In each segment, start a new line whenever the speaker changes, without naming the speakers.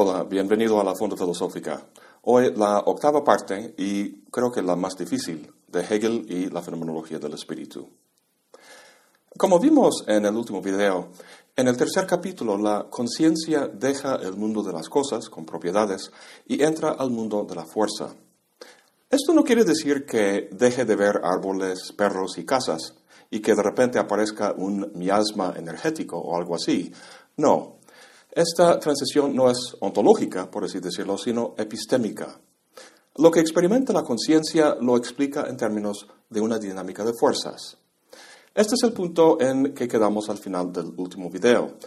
Hola, bienvenido a la Fonda Filosófica. Hoy la octava parte y creo que la más difícil de Hegel y la fenomenología del espíritu. Como vimos en el último video, en el tercer capítulo la conciencia deja el mundo de las cosas con propiedades y entra al mundo de la fuerza. Esto no quiere decir que deje de ver árboles, perros y casas y que de repente aparezca un miasma energético o algo así. No, esta transición no es ontológica, por así decirlo, sino epistémica. Lo que experimenta la conciencia lo explica en términos de una dinámica de fuerzas. Este es el punto en que quedamos al final del último video.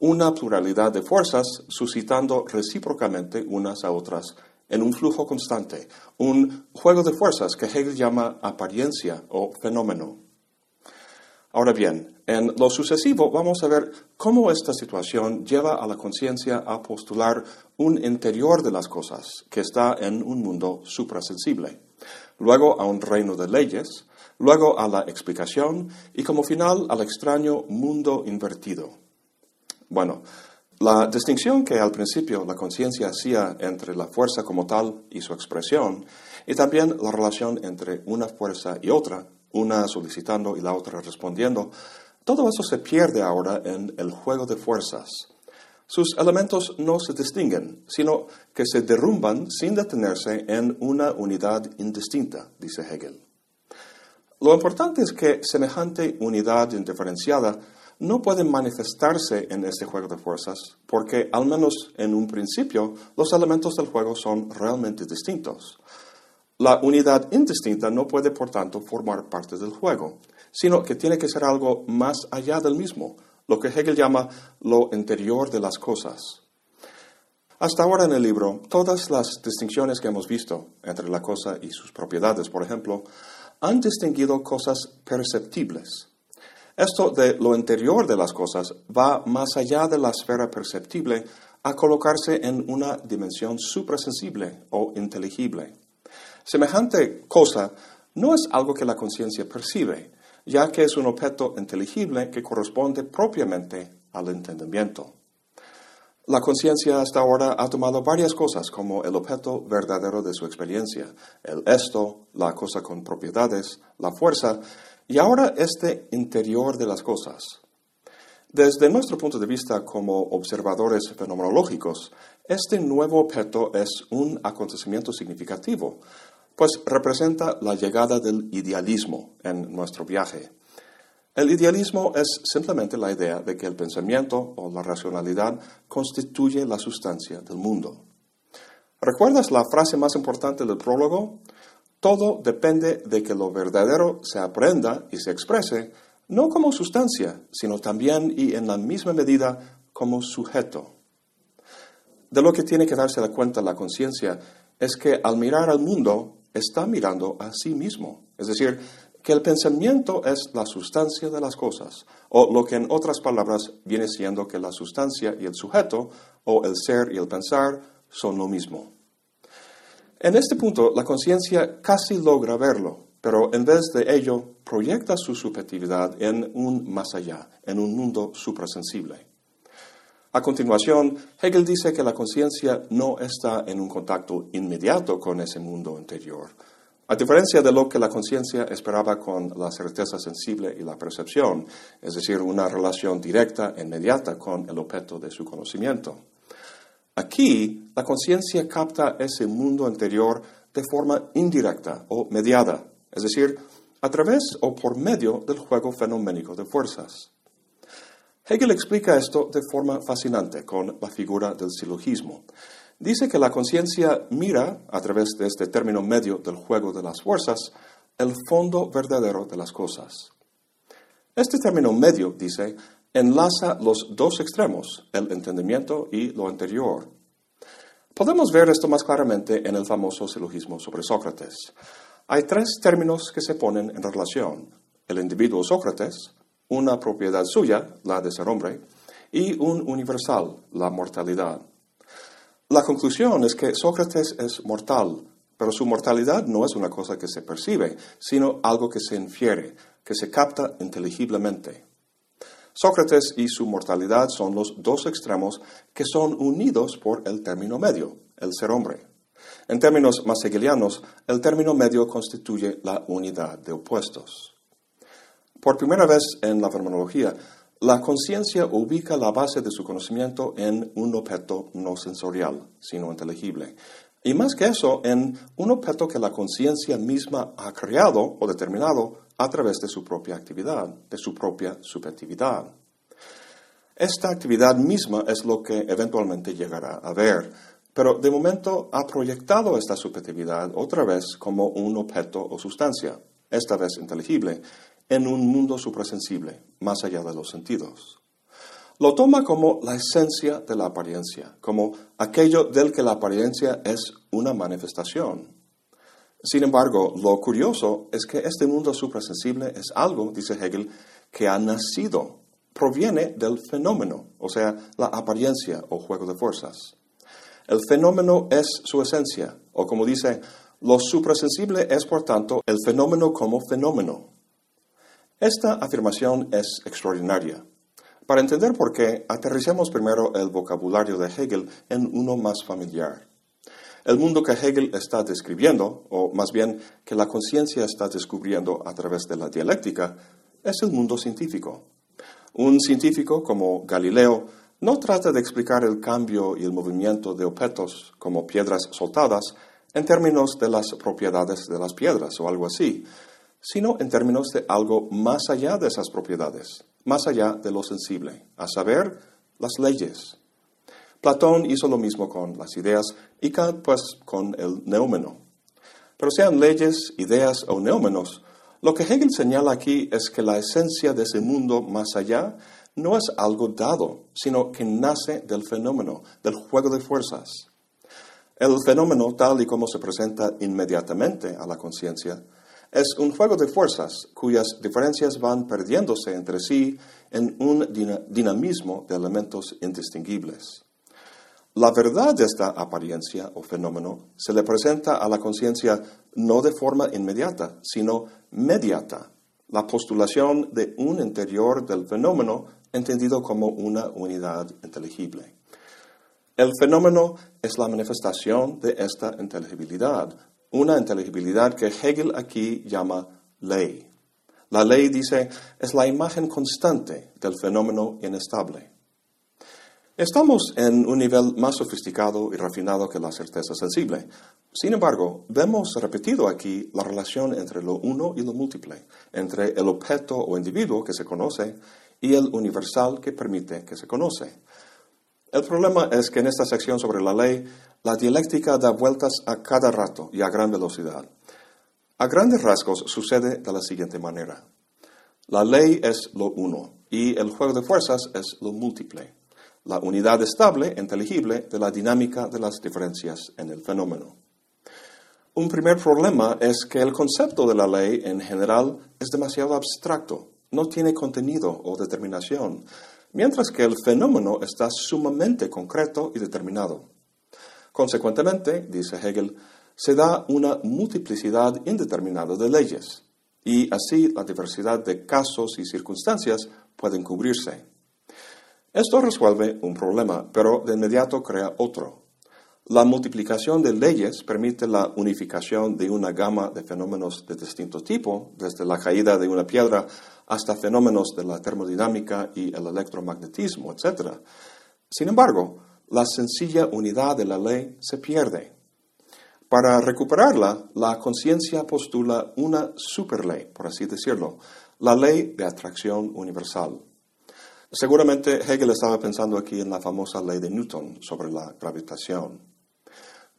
Una pluralidad de fuerzas suscitando recíprocamente unas a otras en un flujo constante, un juego de fuerzas que Hegel llama apariencia o fenómeno. Ahora bien, en lo sucesivo vamos a ver cómo esta situación lleva a la conciencia a postular un interior de las cosas que está en un mundo suprasensible, luego a un reino de leyes, luego a la explicación y como final al extraño mundo invertido. Bueno, la distinción que al principio la conciencia hacía entre la fuerza como tal y su expresión, y también la relación entre una fuerza y otra, una solicitando y la otra respondiendo, todo eso se pierde ahora en el juego de fuerzas. Sus elementos no se distinguen, sino que se derrumban sin detenerse en una unidad indistinta, dice Hegel. Lo importante es que semejante unidad indiferenciada no puede manifestarse en este juego de fuerzas, porque al menos en un principio los elementos del juego son realmente distintos. La unidad indistinta no puede, por tanto, formar parte del juego, sino que tiene que ser algo más allá del mismo, lo que Hegel llama lo interior de las cosas. Hasta ahora en el libro, todas las distinciones que hemos visto entre la cosa y sus propiedades, por ejemplo, han distinguido cosas perceptibles. Esto de lo interior de las cosas va más allá de la esfera perceptible a colocarse en una dimensión suprasensible o inteligible. Semejante cosa no es algo que la conciencia percibe, ya que es un objeto inteligible que corresponde propiamente al entendimiento. La conciencia hasta ahora ha tomado varias cosas como el objeto verdadero de su experiencia, el esto, la cosa con propiedades, la fuerza, y ahora este interior de las cosas. Desde nuestro punto de vista como observadores fenomenológicos, este nuevo objeto es un acontecimiento significativo, pues representa la llegada del idealismo en nuestro viaje. El idealismo es simplemente la idea de que el pensamiento o la racionalidad constituye la sustancia del mundo. ¿Recuerdas la frase más importante del prólogo? Todo depende de que lo verdadero se aprenda y se exprese, no como sustancia, sino también y en la misma medida como sujeto. De lo que tiene que darse cuenta la conciencia es que al mirar al mundo está mirando a sí mismo. Es decir, que el pensamiento es la sustancia de las cosas, o lo que en otras palabras viene siendo que la sustancia y el sujeto, o el ser y el pensar, son lo mismo. En este punto, la conciencia casi logra verlo, pero en vez de ello, proyecta su subjetividad en un más allá, en un mundo suprasensible. A continuación, Hegel dice que la conciencia no está en un contacto inmediato con ese mundo interior, a diferencia de lo que la conciencia esperaba con la certeza sensible y la percepción, es decir, una relación directa e inmediata con el objeto de su conocimiento. Aquí, la conciencia capta ese mundo interior de forma indirecta o mediada, es decir, a través o por medio del juego fenoménico de fuerzas. Hegel explica esto de forma fascinante con la figura del silogismo. Dice que la conciencia mira, a través de este término medio del juego de las fuerzas, el fondo verdadero de las cosas. Este término medio, dice, enlaza los dos extremos, el entendimiento y lo anterior. Podemos ver esto más claramente en el famoso silogismo sobre Sócrates. Hay tres términos que se ponen en relación. El individuo Sócrates, una propiedad suya, la de ser hombre, y un universal, la mortalidad. La conclusión es que Sócrates es mortal, pero su mortalidad no es una cosa que se percibe, sino algo que se infiere, que se capta inteligiblemente. Sócrates y su mortalidad son los dos extremos que son unidos por el término medio, el ser hombre. En términos más hegelianos, el término medio constituye la unidad de opuestos. Por primera vez en la fenomenología, la conciencia ubica la base de su conocimiento en un objeto no sensorial, sino inteligible. Y más que eso, en un objeto que la conciencia misma ha creado o determinado a través de su propia actividad, de su propia subjetividad. Esta actividad misma es lo que eventualmente llegará a ver, pero de momento ha proyectado esta subjetividad otra vez como un objeto o sustancia, esta vez inteligible, en un mundo suprasensible, más allá de los sentidos. Lo toma como la esencia de la apariencia, como aquello del que la apariencia es una manifestación. Sin embargo, lo curioso es que este mundo suprasensible es algo, dice Hegel, que ha nacido, proviene del fenómeno, o sea, la apariencia o juego de fuerzas. El fenómeno es su esencia, o como dice, lo suprasensible es, por tanto, el fenómeno como fenómeno. Esta afirmación es extraordinaria. Para entender por qué, aterricemos primero el vocabulario de Hegel en uno más familiar. El mundo que Hegel está describiendo, o más bien que la conciencia está descubriendo a través de la dialéctica, es el mundo científico. Un científico como Galileo no trata de explicar el cambio y el movimiento de objetos como piedras soltadas en términos de las propiedades de las piedras o algo así, sino en términos de algo más allá de esas propiedades, más allá de lo sensible, a saber, las leyes. Platón hizo lo mismo con las ideas y Kant pues con el neómeno. Pero sean leyes, ideas o neómenos, lo que Hegel señala aquí es que la esencia de ese mundo más allá no es algo dado, sino que nace del fenómeno, del juego de fuerzas. El fenómeno, tal y como se presenta inmediatamente a la conciencia, es un juego de fuerzas cuyas diferencias van perdiéndose entre sí en un dinamismo de elementos indistinguibles. La verdad de esta apariencia o fenómeno se le presenta a la conciencia no de forma inmediata, sino mediata, la postulación de un interior del fenómeno entendido como una unidad inteligible. El fenómeno es la manifestación de esta inteligibilidad, una inteligibilidad que Hegel aquí llama ley. La ley, dice, es la imagen constante del fenómeno inestable. Estamos en un nivel más sofisticado y refinado que la certeza sensible. Sin embargo, vemos repetido aquí la relación entre lo uno y lo múltiple, entre el objeto o individuo que se conoce y el universal que permite que se conoce. El problema es que en esta sección sobre la ley, la dialéctica da vueltas a cada rato y a gran velocidad. A grandes rasgos sucede de la siguiente manera. La ley es lo uno y el juego de fuerzas es lo múltiple, la unidad estable, inteligible, de la dinámica de las diferencias en el fenómeno. Un primer problema es que el concepto de la ley en general es demasiado abstracto no tiene contenido o determinación, mientras que el fenómeno está sumamente concreto y determinado. Consecuentemente, dice Hegel, se da una multiplicidad indeterminada de leyes, y así la diversidad de casos y circunstancias pueden cubrirse. Esto resuelve un problema, pero de inmediato crea otro. La multiplicación de leyes permite la unificación de una gama de fenómenos de distinto tipo, desde la caída de una piedra hasta fenómenos de la termodinámica y el electromagnetismo, etc. Sin embargo, la sencilla unidad de la ley se pierde. Para recuperarla, la conciencia postula una superley, por así decirlo, la ley de atracción universal. Seguramente Hegel estaba pensando aquí en la famosa ley de Newton sobre la gravitación.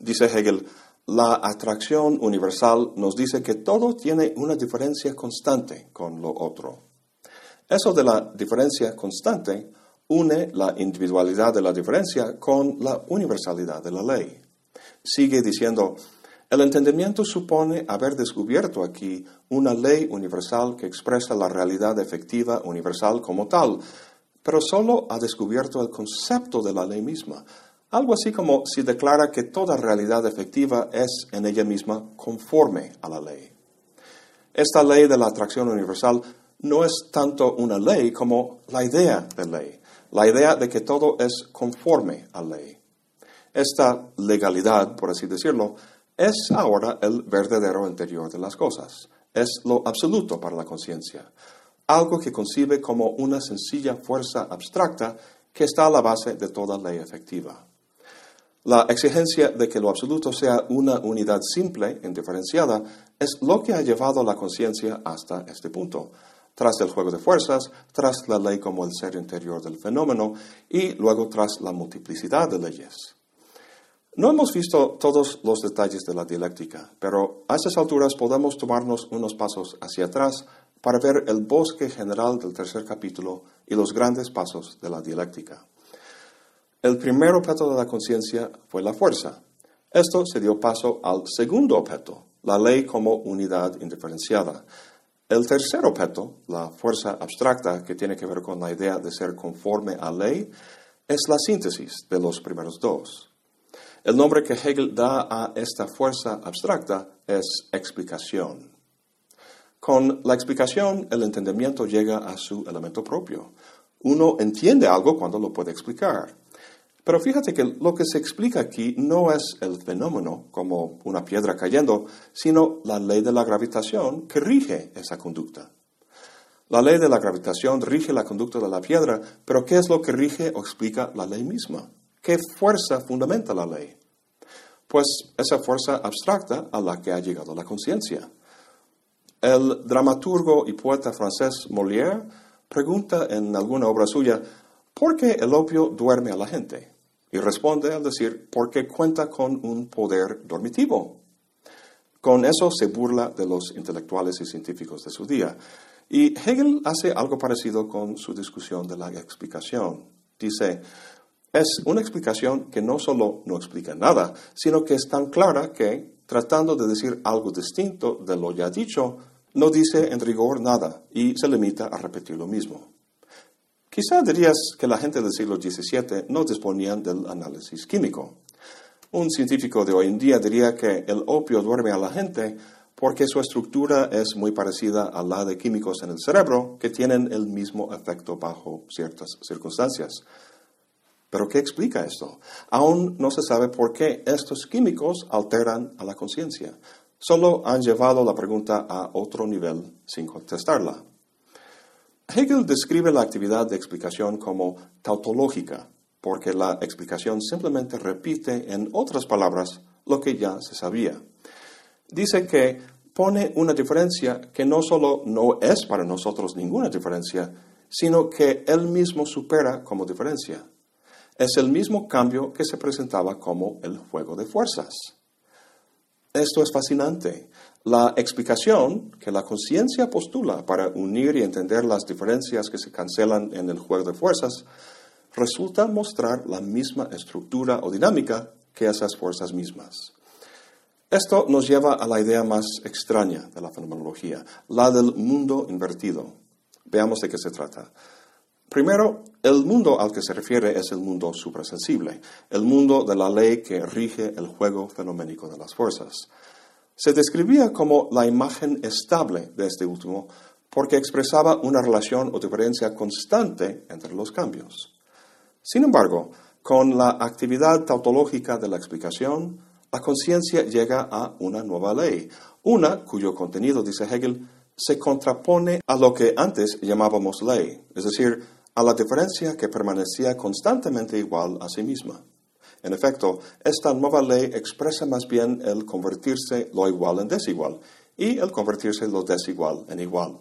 Dice Hegel, la atracción universal nos dice que todo tiene una diferencia constante con lo otro. Eso de la diferencia constante une la individualidad de la diferencia con la universalidad de la ley. Sigue diciendo, el entendimiento supone haber descubierto aquí una ley universal que expresa la realidad efectiva universal como tal, pero solo ha descubierto el concepto de la ley misma, algo así como si declara que toda realidad efectiva es en ella misma conforme a la ley. Esta ley de la atracción universal no es tanto una ley como la idea de ley, la idea de que todo es conforme a ley. Esta legalidad, por así decirlo, es ahora el verdadero interior de las cosas, es lo absoluto para la conciencia, algo que concibe como una sencilla fuerza abstracta que está a la base de toda ley efectiva. La exigencia de que lo absoluto sea una unidad simple, indiferenciada, es lo que ha llevado la conciencia hasta este punto, tras el juego de fuerzas, tras la ley como el ser interior del fenómeno y luego tras la multiplicidad de leyes. No hemos visto todos los detalles de la dialéctica, pero a estas alturas podemos tomarnos unos pasos hacia atrás para ver el bosque general del tercer capítulo y los grandes pasos de la dialéctica. El primer objeto de la conciencia fue la fuerza. Esto se dio paso al segundo objeto, la ley como unidad indiferenciada. El tercer objeto, la fuerza abstracta que tiene que ver con la idea de ser conforme a ley, es la síntesis de los primeros dos. El nombre que Hegel da a esta fuerza abstracta es explicación. Con la explicación, el entendimiento llega a su elemento propio. Uno entiende algo cuando lo puede explicar. Pero fíjate que lo que se explica aquí no es el fenómeno como una piedra cayendo, sino la ley de la gravitación que rige esa conducta. La ley de la gravitación rige la conducta de la piedra, pero ¿qué es lo que rige o explica la ley misma? ¿Qué fuerza fundamenta la ley? Pues esa fuerza abstracta a la que ha llegado la conciencia. El dramaturgo y poeta francés Molière pregunta en alguna obra suya, ¿por qué el opio duerme a la gente? Y responde al decir, porque cuenta con un poder dormitivo. Con eso se burla de los intelectuales y científicos de su día. Y Hegel hace algo parecido con su discusión de la explicación. Dice, es una explicación que no solo no explica nada, sino que es tan clara que, tratando de decir algo distinto de lo ya dicho, no dice en rigor nada y se limita a repetir lo mismo. Quizá dirías que la gente del siglo XVII no disponían del análisis químico. Un científico de hoy en día diría que el opio duerme a la gente porque su estructura es muy parecida a la de químicos en el cerebro que tienen el mismo efecto bajo ciertas circunstancias. Pero ¿qué explica esto? Aún no se sabe por qué estos químicos alteran a la conciencia. Solo han llevado la pregunta a otro nivel sin contestarla. Hegel describe la actividad de explicación como tautológica, porque la explicación simplemente repite en otras palabras lo que ya se sabía. Dice que pone una diferencia que no solo no es para nosotros ninguna diferencia, sino que él mismo supera como diferencia. Es el mismo cambio que se presentaba como el juego de fuerzas. Esto es fascinante. La explicación que la conciencia postula para unir y entender las diferencias que se cancelan en el juego de fuerzas resulta mostrar la misma estructura o dinámica que esas fuerzas mismas. Esto nos lleva a la idea más extraña de la fenomenología, la del mundo invertido. Veamos de qué se trata. Primero, el mundo al que se refiere es el mundo suprasensible, el mundo de la ley que rige el juego fenoménico de las fuerzas se describía como la imagen estable de este último porque expresaba una relación o diferencia constante entre los cambios. Sin embargo, con la actividad tautológica de la explicación, la conciencia llega a una nueva ley, una cuyo contenido, dice Hegel, se contrapone a lo que antes llamábamos ley, es decir, a la diferencia que permanecía constantemente igual a sí misma. En efecto, esta nueva ley expresa más bien el convertirse lo igual en desigual y el convertirse lo desigual en igual.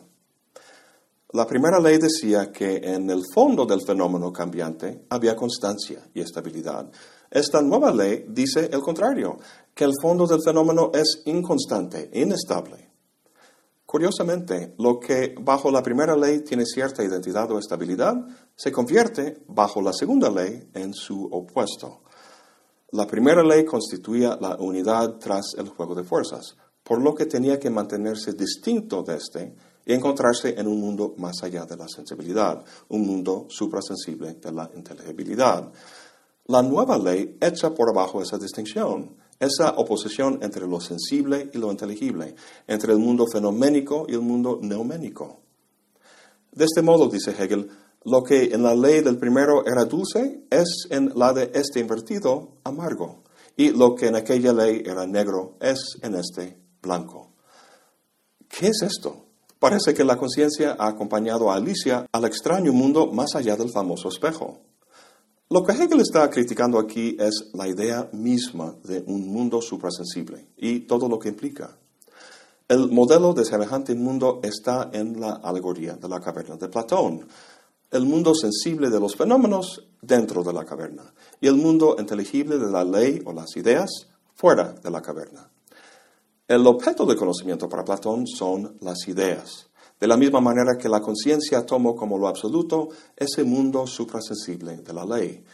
La primera ley decía que en el fondo del fenómeno cambiante había constancia y estabilidad. Esta nueva ley dice el contrario, que el fondo del fenómeno es inconstante, inestable. Curiosamente, lo que bajo la primera ley tiene cierta identidad o estabilidad, se convierte bajo la segunda ley en su opuesto. La primera ley constituía la unidad tras el juego de fuerzas, por lo que tenía que mantenerse distinto de este y encontrarse en un mundo más allá de la sensibilidad, un mundo suprasensible de la inteligibilidad. La nueva ley echa por abajo esa distinción, esa oposición entre lo sensible y lo inteligible, entre el mundo fenoménico y el mundo neuménico. De este modo, dice Hegel, lo que en la ley del primero era dulce es en la de este invertido amargo, y lo que en aquella ley era negro es en este blanco. ¿Qué es esto? Parece que la conciencia ha acompañado a Alicia al extraño mundo más allá del famoso espejo. Lo que Hegel está criticando aquí es la idea misma de un mundo suprasensible y todo lo que implica. El modelo de semejante mundo está en la alegoría de la caverna de Platón, el mundo sensible de los fenómenos dentro de la caverna y el mundo inteligible de la ley o las ideas fuera de la caverna. El objeto de conocimiento para Platón son las ideas, de la misma manera que la conciencia tomó como lo absoluto ese mundo suprasensible de la ley.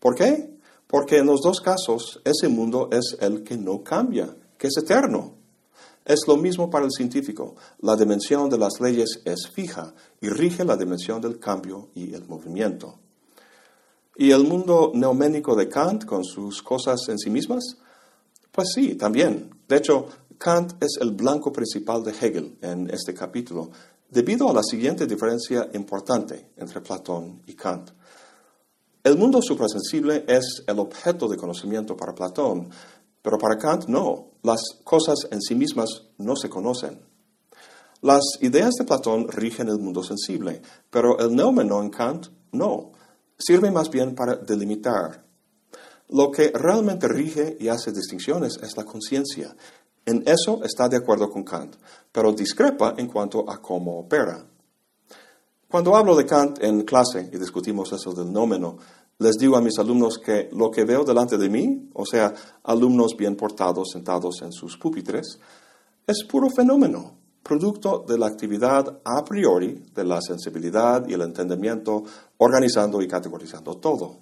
¿Por qué? Porque en los dos casos ese mundo es el que no cambia, que es eterno, es lo mismo para el científico. La dimensión de las leyes es fija y rige la dimensión del cambio y el movimiento. ¿Y el mundo neoménico de Kant con sus cosas en sí mismas? Pues sí, también. De hecho, Kant es el blanco principal de Hegel en este capítulo, debido a la siguiente diferencia importante entre Platón y Kant. El mundo suprasensible es el objeto de conocimiento para Platón, pero para Kant no, las cosas en sí mismas no se conocen. Las ideas de Platón rigen el mundo sensible, pero el neómeno en Kant no. Sirve más bien para delimitar. Lo que realmente rige y hace distinciones es la conciencia. En eso está de acuerdo con Kant, pero discrepa en cuanto a cómo opera. Cuando hablo de Kant en clase y discutimos eso del nómeno, les digo a mis alumnos que lo que veo delante de mí, o sea, alumnos bien portados sentados en sus pupitres, es puro fenómeno, producto de la actividad a priori de la sensibilidad y el entendimiento, organizando y categorizando todo.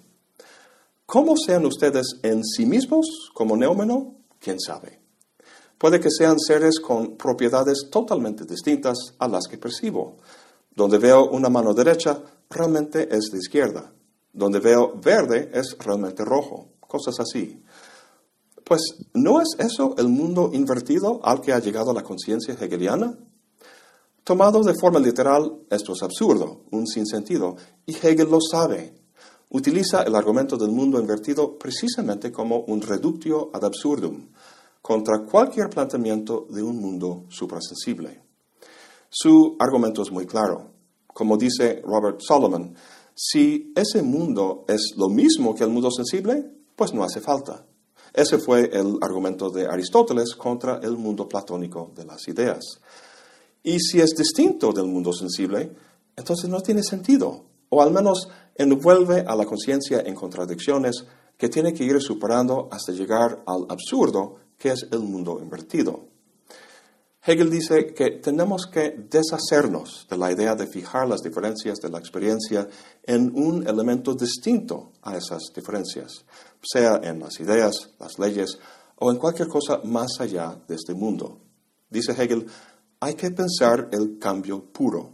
¿Cómo sean ustedes en sí mismos como neómeno? ¿Quién sabe? Puede que sean seres con propiedades totalmente distintas a las que percibo. Donde veo una mano derecha, realmente es de izquierda. Donde veo verde es realmente rojo, cosas así. Pues, ¿no es eso el mundo invertido al que ha llegado la conciencia hegeliana? Tomado de forma literal, esto es absurdo, un sinsentido, y Hegel lo sabe. Utiliza el argumento del mundo invertido precisamente como un reductio ad absurdum contra cualquier planteamiento de un mundo suprasensible. Su argumento es muy claro. Como dice Robert Solomon, si ese mundo es lo mismo que el mundo sensible, pues no hace falta. Ese fue el argumento de Aristóteles contra el mundo platónico de las ideas. Y si es distinto del mundo sensible, entonces no tiene sentido, o al menos envuelve a la conciencia en contradicciones que tiene que ir superando hasta llegar al absurdo que es el mundo invertido. Hegel dice que tenemos que deshacernos de la idea de fijar las diferencias de la experiencia en un elemento distinto a esas diferencias, sea en las ideas, las leyes o en cualquier cosa más allá de este mundo. Dice Hegel, hay que pensar el cambio puro.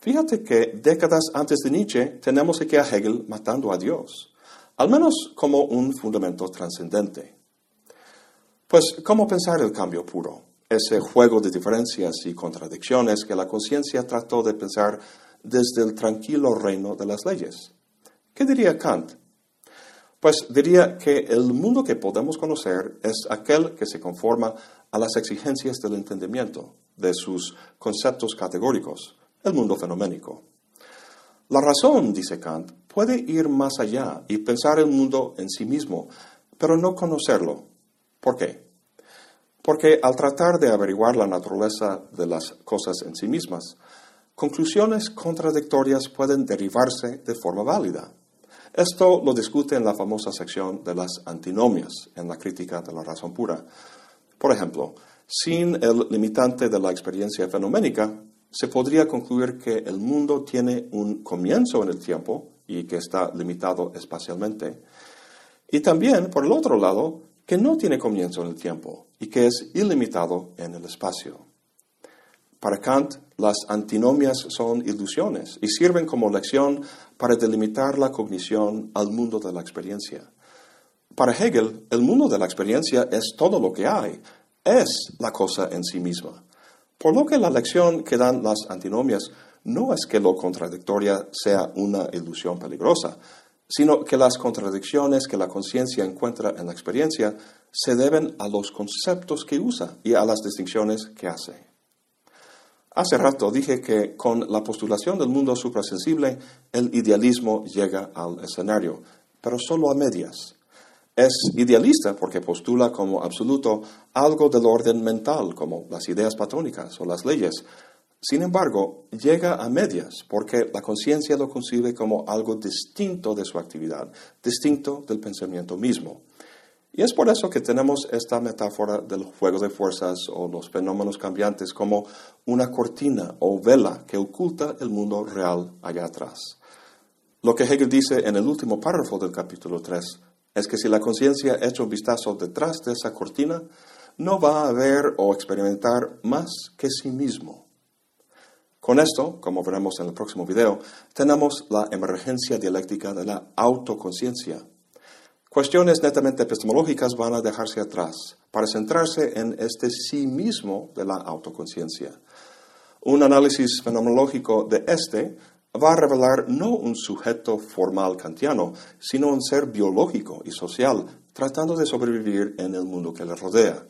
Fíjate que décadas antes de Nietzsche tenemos aquí a Hegel matando a Dios, al menos como un fundamento trascendente. Pues, ¿cómo pensar el cambio puro? Ese juego de diferencias y contradicciones que la conciencia trató de pensar desde el tranquilo reino de las leyes. ¿Qué diría Kant? Pues diría que el mundo que podemos conocer es aquel que se conforma a las exigencias del entendimiento, de sus conceptos categóricos, el mundo fenoménico. La razón, dice Kant, puede ir más allá y pensar el mundo en sí mismo, pero no conocerlo. ¿Por qué? Porque al tratar de averiguar la naturaleza de las cosas en sí mismas, conclusiones contradictorias pueden derivarse de forma válida. Esto lo discute en la famosa sección de las antinomias en la crítica de la razón pura. Por ejemplo, sin el limitante de la experiencia fenoménica, se podría concluir que el mundo tiene un comienzo en el tiempo y que está limitado espacialmente. Y también, por el otro lado, que no tiene comienzo en el tiempo y que es ilimitado en el espacio. Para Kant, las antinomias son ilusiones y sirven como lección para delimitar la cognición al mundo de la experiencia. Para Hegel, el mundo de la experiencia es todo lo que hay, es la cosa en sí misma. Por lo que la lección que dan las antinomias no es que lo contradictoria sea una ilusión peligrosa, sino que las contradicciones que la conciencia encuentra en la experiencia se deben a los conceptos que usa y a las distinciones que hace. Hace rato dije que con la postulación del mundo suprasensible, el idealismo llega al escenario, pero solo a medias. Es idealista porque postula como absoluto algo del orden mental, como las ideas platónicas o las leyes. Sin embargo, llega a medias porque la conciencia lo concibe como algo distinto de su actividad, distinto del pensamiento mismo. Y es por eso que tenemos esta metáfora del juego de fuerzas o los fenómenos cambiantes como una cortina o vela que oculta el mundo real allá atrás. Lo que Hegel dice en el último párrafo del capítulo 3 es que si la conciencia echa un vistazo detrás de esa cortina, no va a ver o experimentar más que sí mismo. Con esto, como veremos en el próximo video, tenemos la emergencia dialéctica de la autoconciencia. Cuestiones netamente epistemológicas van a dejarse atrás para centrarse en este sí mismo de la autoconciencia. Un análisis fenomenológico de este va a revelar no un sujeto formal kantiano, sino un ser biológico y social tratando de sobrevivir en el mundo que le rodea.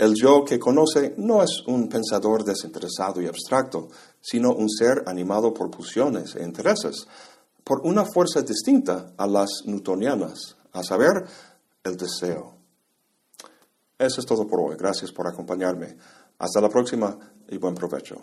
El yo que conoce no es un pensador desinteresado y abstracto, sino un ser animado por pulsiones e intereses, por una fuerza distinta a las newtonianas, a saber, el deseo. Eso es todo por hoy. Gracias por acompañarme. Hasta la próxima y buen provecho.